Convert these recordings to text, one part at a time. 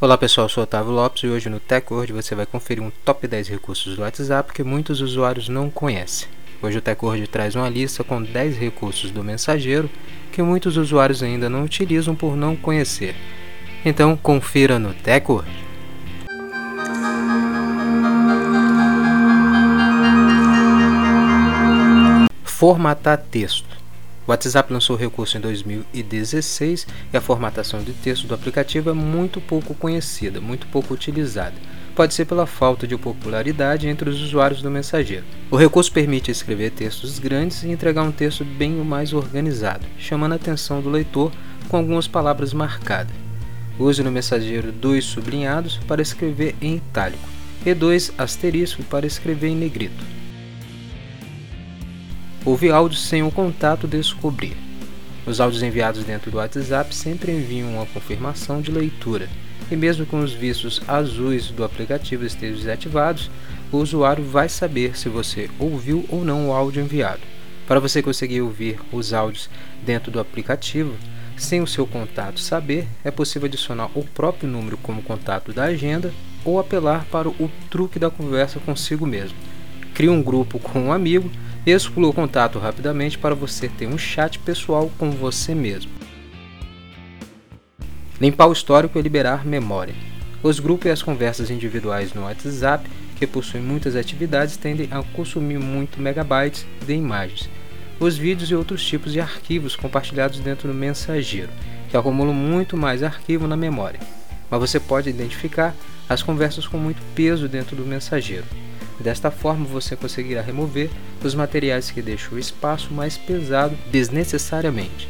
Olá pessoal, eu sou Otávio Lopes e hoje no TechWord você vai conferir um top 10 recursos do WhatsApp que muitos usuários não conhecem. Hoje o TechWord traz uma lista com 10 recursos do mensageiro que muitos usuários ainda não utilizam por não conhecer. Então confira no TechWord. Formatar texto. O WhatsApp lançou o recurso em 2016 e a formatação de texto do aplicativo é muito pouco conhecida, muito pouco utilizada. Pode ser pela falta de popularidade entre os usuários do mensageiro. O recurso permite escrever textos grandes e entregar um texto bem mais organizado, chamando a atenção do leitor com algumas palavras marcadas. Use no mensageiro dois sublinhados para escrever em itálico e dois asteriscos para escrever em negrito. Houve áudios sem o contato descobrir. Os áudios enviados dentro do WhatsApp sempre enviam uma confirmação de leitura, e mesmo com os vistos azuis do aplicativo estejam desativados, o usuário vai saber se você ouviu ou não o áudio enviado. Para você conseguir ouvir os áudios dentro do aplicativo, sem o seu contato saber, é possível adicionar o próprio número como contato da agenda ou apelar para o truque da conversa consigo mesmo. Crie um grupo com um amigo Exclua o contato rapidamente para você ter um chat pessoal com você mesmo. Limpar o histórico e liberar memória. Os grupos e as conversas individuais no WhatsApp, que possuem muitas atividades, tendem a consumir muito megabytes de imagens. Os vídeos e outros tipos de arquivos compartilhados dentro do mensageiro, que acumulam muito mais arquivo na memória. Mas você pode identificar as conversas com muito peso dentro do mensageiro. Desta forma, você conseguirá remover os materiais que deixam o espaço mais pesado desnecessariamente.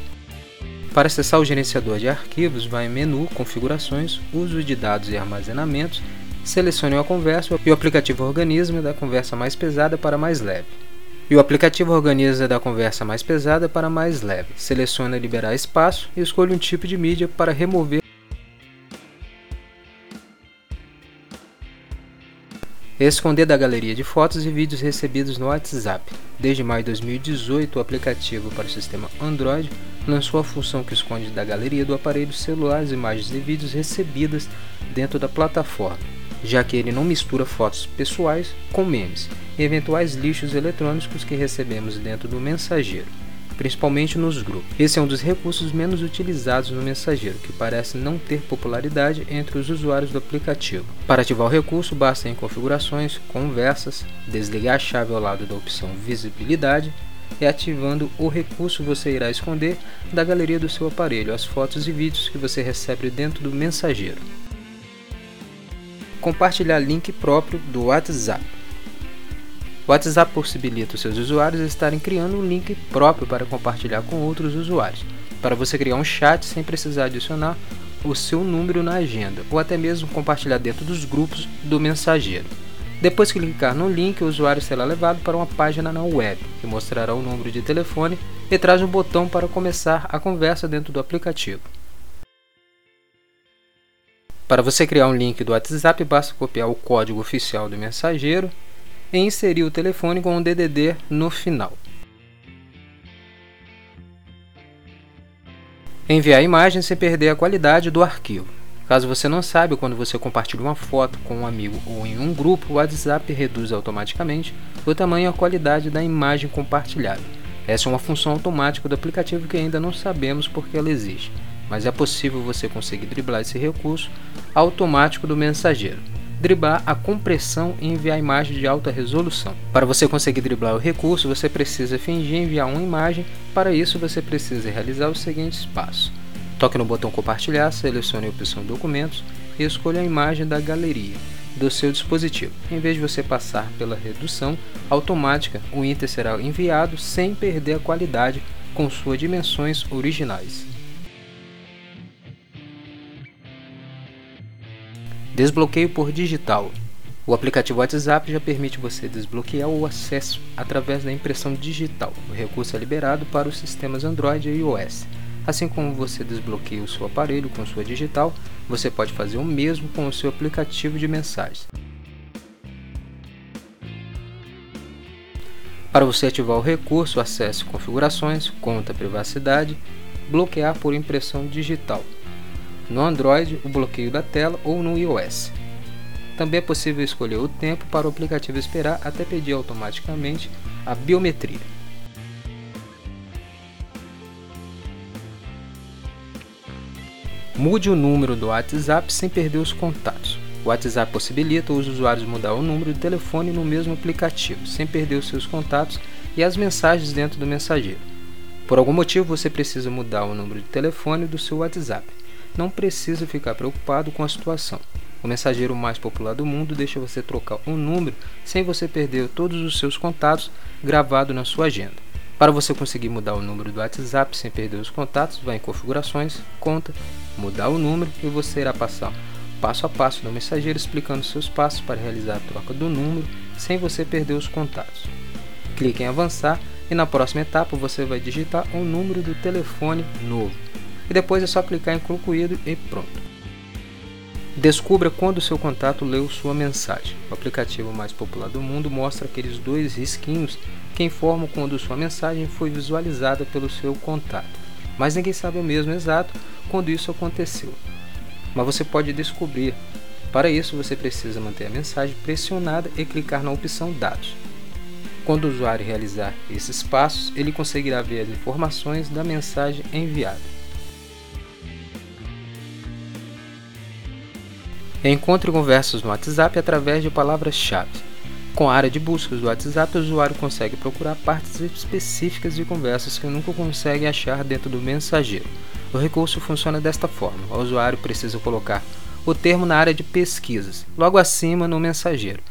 Para acessar o gerenciador de arquivos, vá em Menu, Configurações, Uso de dados e armazenamentos, selecione uma conversa e o aplicativo organiza da conversa mais pesada para mais leve. E o aplicativo organiza da conversa mais pesada para mais leve. Selecione liberar espaço e escolha um tipo de mídia para remover Esconder da galeria de fotos e vídeos recebidos no WhatsApp. Desde maio de 2018, o aplicativo para o sistema Android lançou a função que esconde da galeria do aparelho celular as imagens e vídeos recebidas dentro da plataforma, já que ele não mistura fotos pessoais com memes e eventuais lixos eletrônicos que recebemos dentro do mensageiro principalmente nos grupos. Esse é um dos recursos menos utilizados no mensageiro, que parece não ter popularidade entre os usuários do aplicativo. Para ativar o recurso, basta em configurações, conversas, desligar a chave ao lado da opção visibilidade e ativando o recurso você irá esconder da galeria do seu aparelho as fotos e vídeos que você recebe dentro do mensageiro. Compartilhar link próprio do WhatsApp. O WhatsApp possibilita os seus usuários estarem criando um link próprio para compartilhar com outros usuários, para você criar um chat sem precisar adicionar o seu número na agenda, ou até mesmo compartilhar dentro dos grupos do mensageiro. Depois que clicar no link, o usuário será levado para uma página na web, que mostrará o número de telefone e traz um botão para começar a conversa dentro do aplicativo. Para você criar um link do WhatsApp, basta copiar o código oficial do mensageiro e inserir o telefone com um DDD no final. Enviar imagens sem perder a qualidade do arquivo. Caso você não saiba, quando você compartilha uma foto com um amigo ou em um grupo, o WhatsApp reduz automaticamente o tamanho e a qualidade da imagem compartilhada. Essa é uma função automática do aplicativo que ainda não sabemos porque ela existe, mas é possível você conseguir driblar esse recurso automático do mensageiro driblar a compressão e enviar imagem de alta resolução. Para você conseguir driblar o recurso, você precisa fingir enviar uma imagem. Para isso, você precisa realizar os seguintes passos. Toque no botão compartilhar, selecione a opção documentos e escolha a imagem da galeria do seu dispositivo. Em vez de você passar pela redução automática, o Inter será enviado sem perder a qualidade com suas dimensões originais. Desbloqueio por digital. O aplicativo WhatsApp já permite você desbloquear o acesso através da impressão digital. O recurso é liberado para os sistemas Android e iOS. Assim como você desbloqueia o seu aparelho com sua digital, você pode fazer o mesmo com o seu aplicativo de mensagens. Para você ativar o recurso, acesse Configurações, Conta Privacidade, Bloquear por impressão digital. No Android o bloqueio da tela ou no iOS. Também é possível escolher o tempo para o aplicativo esperar até pedir automaticamente a biometria. Mude o número do WhatsApp sem perder os contatos. O WhatsApp possibilita os usuários mudar o número de telefone no mesmo aplicativo, sem perder os seus contatos e as mensagens dentro do mensageiro. Por algum motivo você precisa mudar o número de telefone do seu WhatsApp. Não precisa ficar preocupado com a situação. O mensageiro mais popular do mundo deixa você trocar um número sem você perder todos os seus contatos gravados na sua agenda. Para você conseguir mudar o número do WhatsApp sem perder os contatos, vá em configurações, conta, mudar o número e você irá passar passo a passo no mensageiro explicando seus passos para realizar a troca do número sem você perder os contatos. Clique em avançar e na próxima etapa você vai digitar o número do telefone novo. E depois é só clicar em concluído e pronto. Descubra quando seu contato leu sua mensagem. O aplicativo mais popular do mundo mostra aqueles dois risquinhos que informam quando sua mensagem foi visualizada pelo seu contato. Mas ninguém sabe o mesmo exato quando isso aconteceu. Mas você pode descobrir. Para isso, você precisa manter a mensagem pressionada e clicar na opção Dados. Quando o usuário realizar esses passos, ele conseguirá ver as informações da mensagem enviada. Encontre conversas no WhatsApp através de palavras-chave. Com a área de buscas do WhatsApp, o usuário consegue procurar partes específicas de conversas que nunca consegue achar dentro do mensageiro. O recurso funciona desta forma: o usuário precisa colocar o termo na área de pesquisas, logo acima no mensageiro,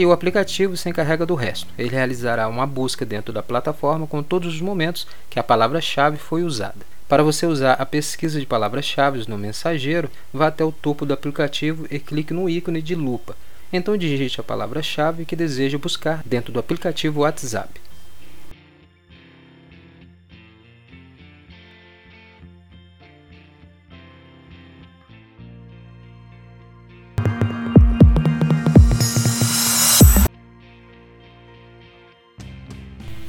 e o aplicativo se encarrega do resto. Ele realizará uma busca dentro da plataforma com todos os momentos que a palavra-chave foi usada. Para você usar a pesquisa de palavras-chave no mensageiro, vá até o topo do aplicativo e clique no ícone de lupa. Então digite a palavra-chave que deseja buscar dentro do aplicativo WhatsApp.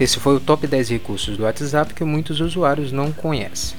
Esse foi o top 10 recursos do WhatsApp que muitos usuários não conhecem.